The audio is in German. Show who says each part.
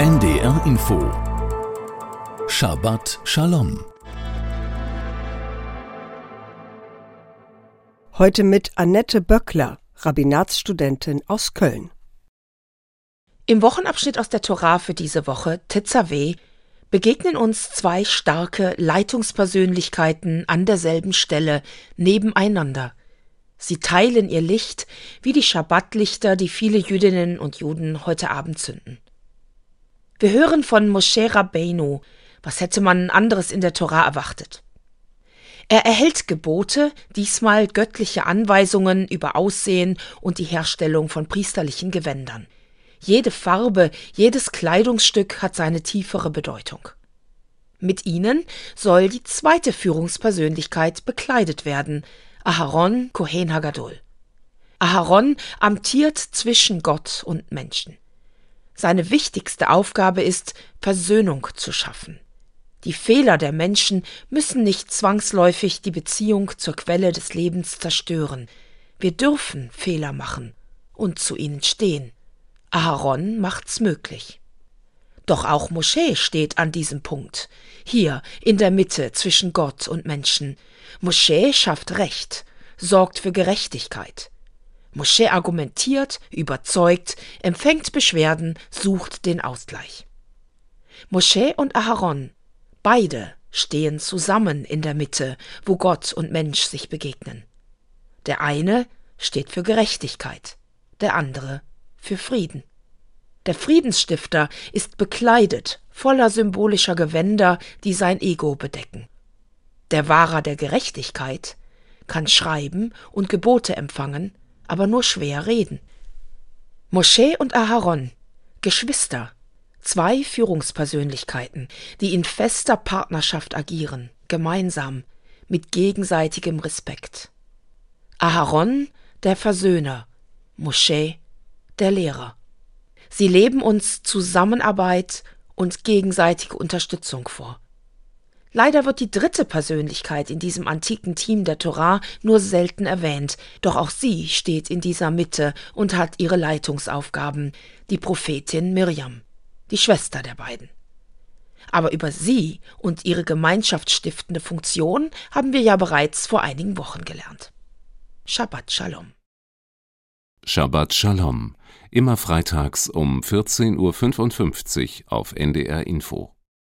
Speaker 1: NDR Info Shabbat Shalom
Speaker 2: Heute mit Annette Böckler, Rabbinatsstudentin aus Köln.
Speaker 3: Im Wochenabschnitt aus der Torah für diese Woche, Tetzaveh, begegnen uns zwei starke Leitungspersönlichkeiten an derselben Stelle nebeneinander. Sie teilen ihr Licht wie die Schabbatlichter, die viele Jüdinnen und Juden heute Abend zünden. Wir hören von Moshe Rabbeinu. Was hätte man anderes in der Torah erwartet? Er erhält Gebote, diesmal göttliche Anweisungen über Aussehen und die Herstellung von priesterlichen Gewändern. Jede Farbe, jedes Kleidungsstück hat seine tiefere Bedeutung. Mit ihnen soll die zweite Führungspersönlichkeit bekleidet werden, Aharon Kohen Hagadol. Aharon amtiert zwischen Gott und Menschen. Seine wichtigste Aufgabe ist, Versöhnung zu schaffen. Die Fehler der Menschen müssen nicht zwangsläufig die Beziehung zur Quelle des Lebens zerstören. Wir dürfen Fehler machen und zu ihnen stehen. Aharon macht's möglich. Doch auch Moschee steht an diesem Punkt, hier in der Mitte zwischen Gott und Menschen. Moschee schafft Recht, sorgt für Gerechtigkeit. Moschee argumentiert, überzeugt, empfängt Beschwerden, sucht den Ausgleich. Moschee und Aharon, beide stehen zusammen in der Mitte, wo Gott und Mensch sich begegnen. Der eine steht für Gerechtigkeit, der andere für Frieden. Der Friedensstifter ist bekleidet, voller symbolischer Gewänder, die sein Ego bedecken. Der Wahrer der Gerechtigkeit kann schreiben und Gebote empfangen, aber nur schwer reden. Moschee und Aharon, Geschwister, zwei Führungspersönlichkeiten, die in fester Partnerschaft agieren, gemeinsam, mit gegenseitigem Respekt. Aharon, der Versöhner, Moschee, der Lehrer. Sie leben uns Zusammenarbeit und gegenseitige Unterstützung vor. Leider wird die dritte Persönlichkeit in diesem antiken Team der Torah nur selten erwähnt, doch auch sie steht in dieser Mitte und hat ihre Leitungsaufgaben, die Prophetin Mirjam, die Schwester der beiden. Aber über sie und ihre gemeinschaftsstiftende Funktion haben wir ja bereits vor einigen Wochen gelernt. Shabbat Shalom.
Speaker 1: Shabbat Shalom. Immer freitags um 14.55 Uhr auf NDR Info.